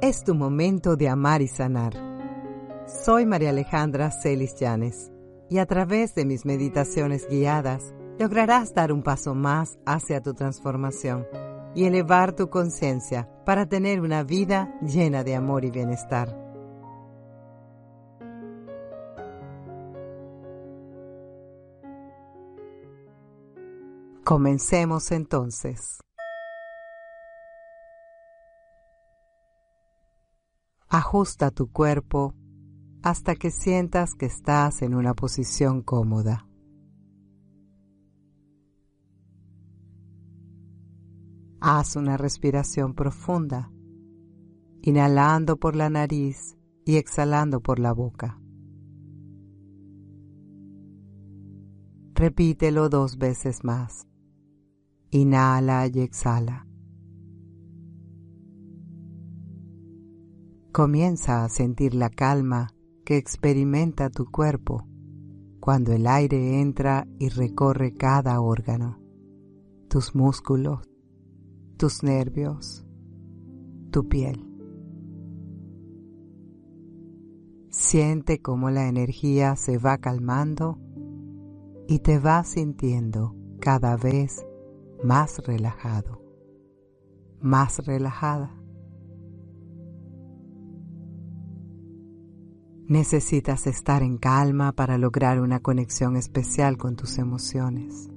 Es tu momento de amar y sanar. Soy María Alejandra Celis Llanes y a través de mis meditaciones guiadas lograrás dar un paso más hacia tu transformación y elevar tu conciencia para tener una vida llena de amor y bienestar. Comencemos entonces. Ajusta tu cuerpo hasta que sientas que estás en una posición cómoda. Haz una respiración profunda, inhalando por la nariz y exhalando por la boca. Repítelo dos veces más. Inhala y exhala. Comienza a sentir la calma que experimenta tu cuerpo cuando el aire entra y recorre cada órgano, tus músculos, tus nervios, tu piel. Siente cómo la energía se va calmando y te va sintiendo cada vez más relajado, más relajada. Necesitas estar en calma para lograr una conexión especial con tus emociones,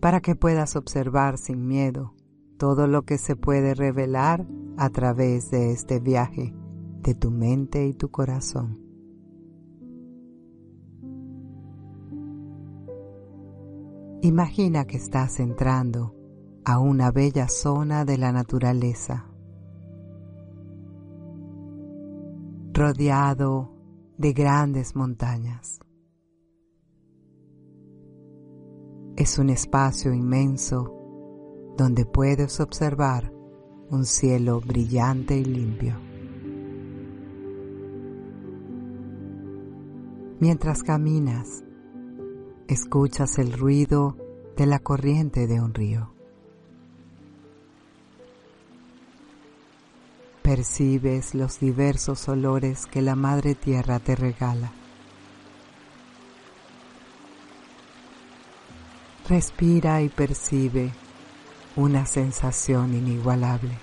para que puedas observar sin miedo todo lo que se puede revelar a través de este viaje de tu mente y tu corazón. Imagina que estás entrando a una bella zona de la naturaleza, rodeado de grandes montañas. Es un espacio inmenso donde puedes observar un cielo brillante y limpio. Mientras caminas, escuchas el ruido de la corriente de un río. Percibes los diversos olores que la Madre Tierra te regala. Respira y percibe una sensación inigualable.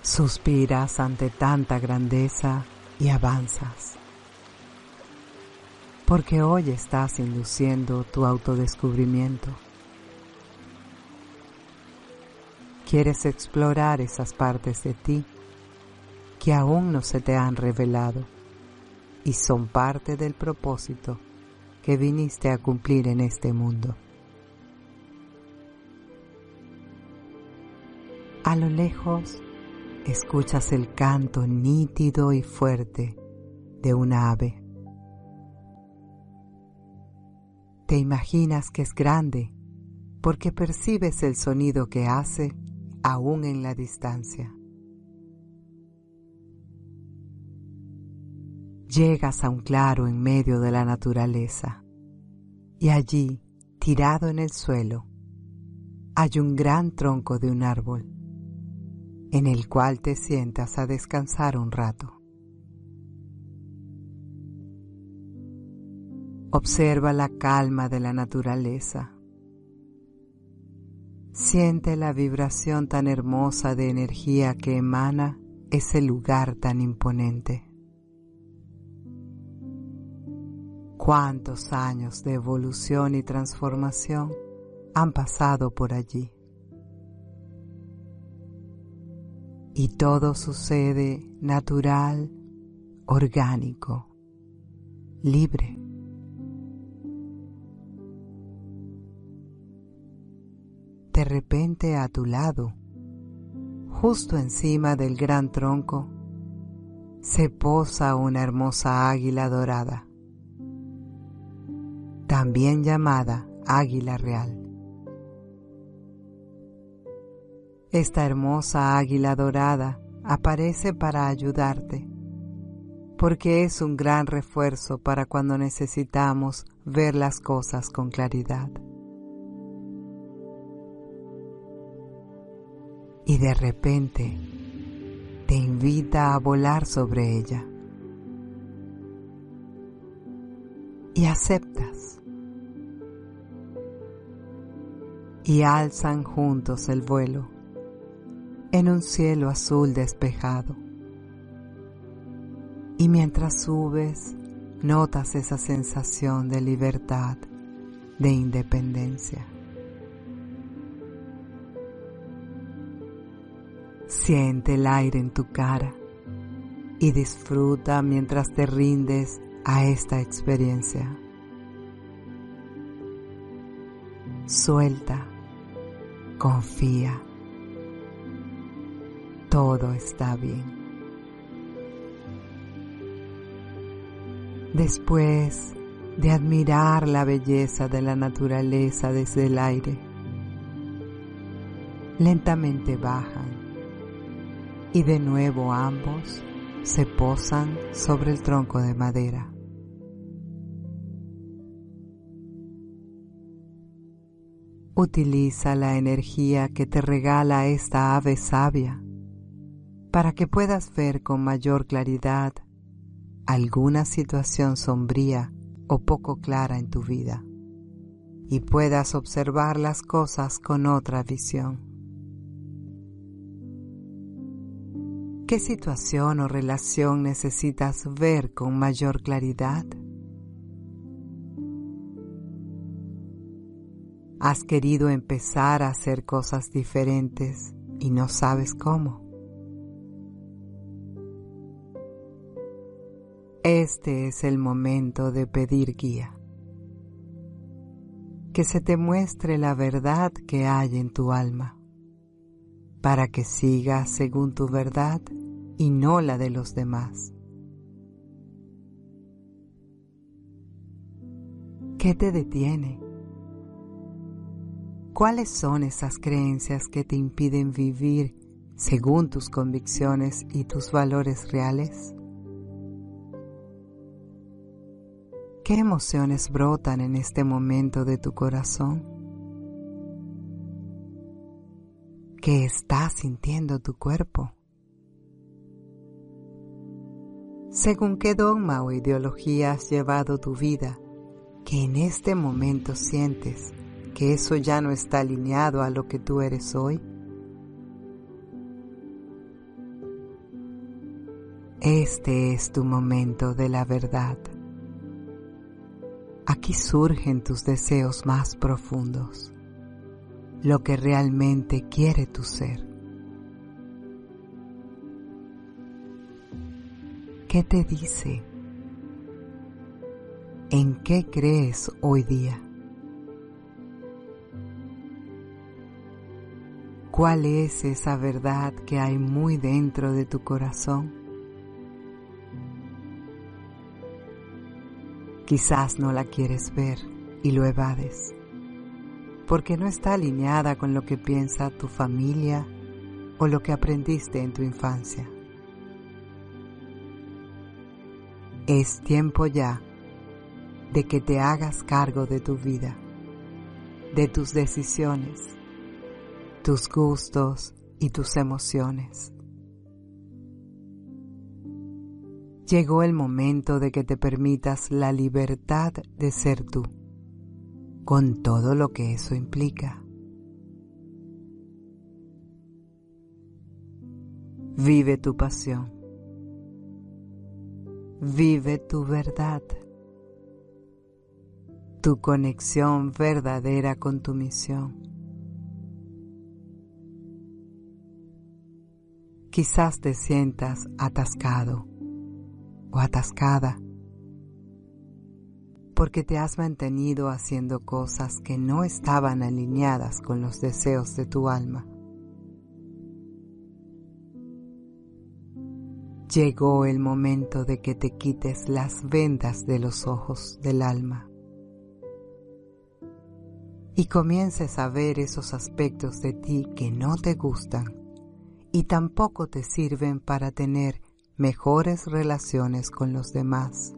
Suspiras ante tanta grandeza y avanzas porque hoy estás induciendo tu autodescubrimiento. Quieres explorar esas partes de ti que aún no se te han revelado y son parte del propósito que viniste a cumplir en este mundo. A lo lejos escuchas el canto nítido y fuerte de una ave. Te imaginas que es grande porque percibes el sonido que hace aún en la distancia. Llegas a un claro en medio de la naturaleza y allí, tirado en el suelo, hay un gran tronco de un árbol en el cual te sientas a descansar un rato. Observa la calma de la naturaleza. Siente la vibración tan hermosa de energía que emana ese lugar tan imponente. Cuántos años de evolución y transformación han pasado por allí. Y todo sucede natural, orgánico libre. De repente a tu lado, justo encima del gran tronco, se posa una hermosa águila dorada, también llamada águila real. Esta hermosa águila dorada aparece para ayudarte, porque es un gran refuerzo para cuando necesitamos ver las cosas con claridad. Y de repente te invita a volar sobre ella. Y aceptas. Y alzan juntos el vuelo en un cielo azul despejado. Y mientras subes, notas esa sensación de libertad, de independencia. Siente el aire en tu cara y disfruta mientras te rindes a esta experiencia. Suelta, confía todo está bien. Después de admirar la belleza de la naturaleza desde el aire, lentamente bajan y de nuevo ambos se posan sobre el tronco de madera. Utiliza la energía que te regala esta ave sabia para que puedas ver con mayor claridad alguna situación sombría o poco clara en tu vida y puedas observar las cosas con otra visión. ¿Qué situación o relación necesitas ver con mayor claridad? ¿Has querido empezar a hacer cosas diferentes y no sabes cómo? Este es el momento de pedir guía. Que se te muestre la verdad que hay en tu alma, para que sigas según tu verdad y no la de los demás. ¿Qué te detiene? ¿Cuáles son esas creencias que te impiden vivir según tus convicciones y tus valores reales? ¿Qué emociones brotan en este momento de tu corazón? ¿Qué está sintiendo tu cuerpo? Según qué dogma o ideología has llevado tu vida, que en este momento sientes que eso ya no está alineado a lo que tú eres hoy. Este es tu momento de la verdad. Aquí surgen tus deseos más profundos, lo que realmente quiere tu ser. ¿Qué te dice? ¿En qué crees hoy día? ¿Cuál es esa verdad que hay muy dentro de tu corazón? Quizás no la quieres ver y lo evades, porque no está alineada con lo que piensa tu familia o lo que aprendiste en tu infancia. Es tiempo ya de que te hagas cargo de tu vida, de tus decisiones, tus gustos y tus emociones. llegó el momento de que te permitas la libertad de ser tú, con todo lo que eso implica. Vive tu pasión. Vive tu verdad. Tu conexión verdadera con tu misión. Quizás te sientas atascado o atascada porque te has mantenido haciendo cosas que no estaban alineadas con los deseos de tu alma. Llegó el momento de que te quites las vendas de los ojos del alma y comiences a ver esos aspectos de ti que no te gustan y tampoco te sirven para tener mejores relaciones con los demás.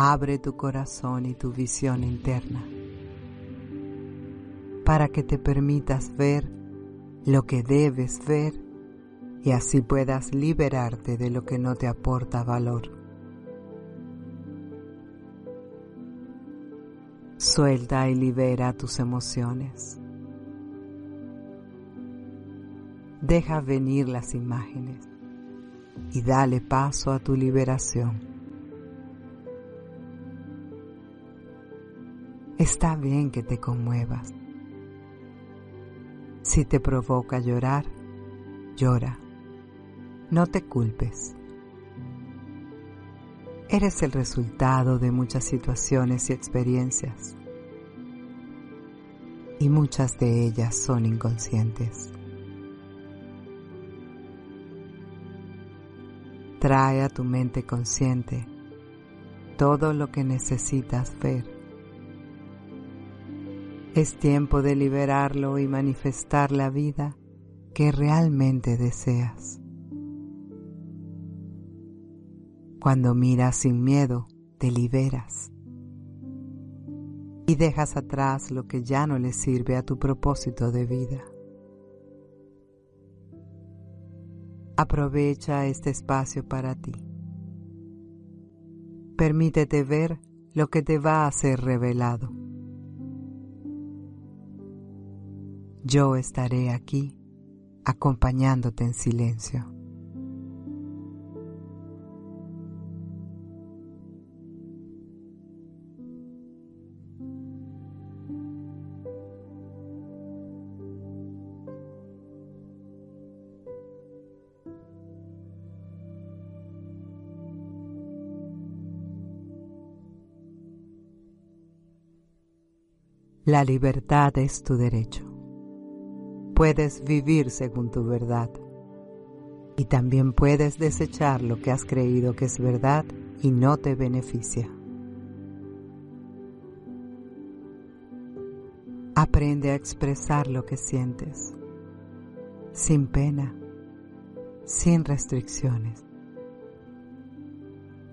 Abre tu corazón y tu visión interna para que te permitas ver lo que debes ver y así puedas liberarte de lo que no te aporta valor. Suelta y libera tus emociones. Deja venir las imágenes y dale paso a tu liberación. Está bien que te conmuevas. Si te provoca llorar, llora. No te culpes. Eres el resultado de muchas situaciones y experiencias. Y muchas de ellas son inconscientes. Trae a tu mente consciente todo lo que necesitas ver. Es tiempo de liberarlo y manifestar la vida que realmente deseas. Cuando miras sin miedo, te liberas y dejas atrás lo que ya no le sirve a tu propósito de vida. Aprovecha este espacio para ti. Permítete ver lo que te va a ser revelado. Yo estaré aquí acompañándote en silencio. La libertad es tu derecho. Puedes vivir según tu verdad. Y también puedes desechar lo que has creído que es verdad y no te beneficia. Aprende a expresar lo que sientes, sin pena, sin restricciones.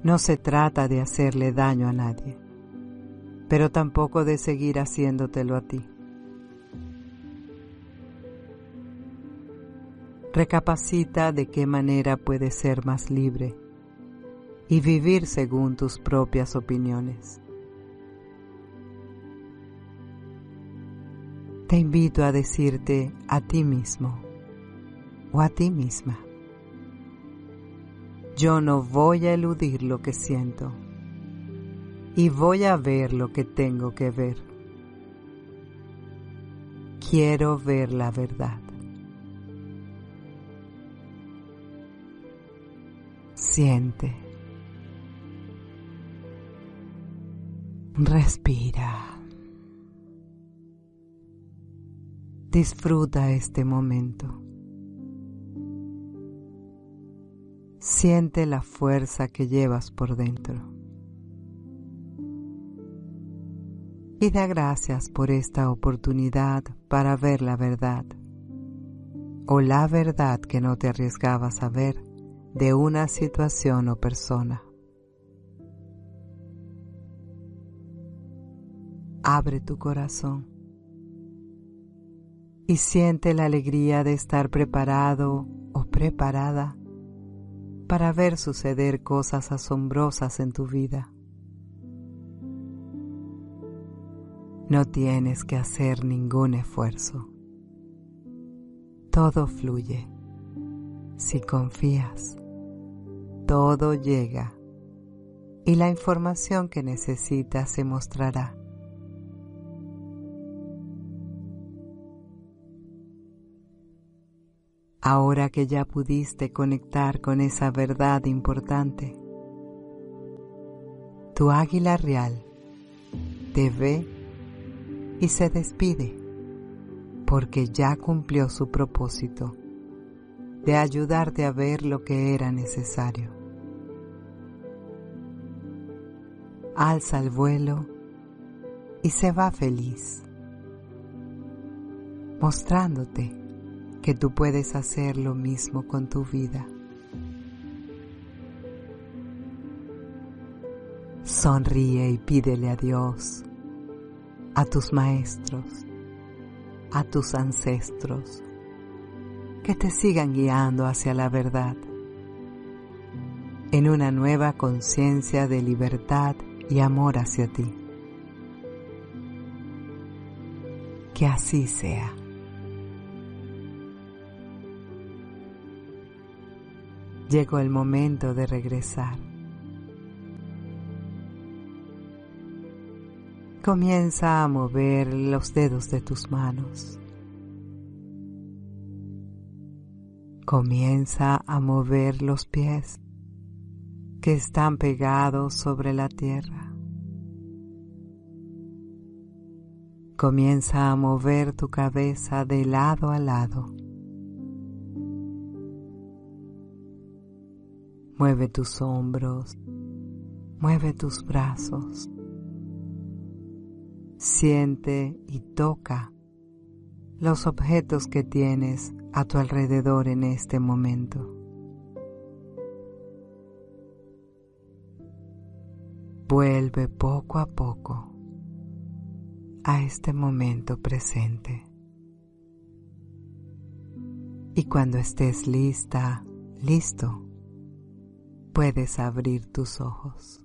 No se trata de hacerle daño a nadie pero tampoco de seguir haciéndotelo a ti. Recapacita de qué manera puedes ser más libre y vivir según tus propias opiniones. Te invito a decirte a ti mismo o a ti misma, yo no voy a eludir lo que siento y voy a ver lo que tengo que ver. Quiero ver la verdad. Siente. Respira. Disfruta este momento. Siente la fuerza que llevas por dentro. y da gracias por esta oportunidad para ver la verdad o la verdad que no te arriesgabas a ver de una situación o persona. Abre tu corazón y siente la alegría de estar preparado o preparada para ver suceder cosas asombrosas en tu vida. No tienes que hacer ningún esfuerzo. Todo fluye. Si confías, todo llega y la información que necesitas se mostrará. Ahora que ya pudiste conectar con esa verdad importante, tu águila real te ve y se despide porque ya cumplió su propósito de ayudarte a ver lo que era necesario. Alza el vuelo y se va feliz, mostrándote que tú puedes hacer lo mismo con tu vida. Sonríe y pídele a Dios, a tus maestros, a tus ancestros, que te sigan guiando hacia la verdad, en una nueva conciencia de libertad y amor hacia ti. Que así sea. Llegó el momento de regresar. Comienza a mover los dedos de tus manos. Comienza a mover los pies que están pegados sobre la tierra. Comienza a mover tu cabeza de lado a lado. Mueve tus hombros, mueve tus brazos. Siente y toca los objetos que tienes a tu alrededor en este momento. Vuelve poco a poco a este momento presente. Y cuando estés lista, listo, puedes abrir tus ojos.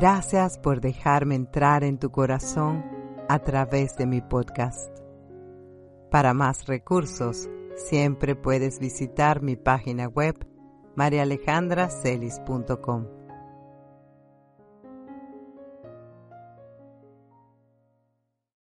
Gracias por dejarme entrar en tu corazón a través de mi podcast. Para más recursos, siempre puedes visitar mi página web marialejandracelis.com.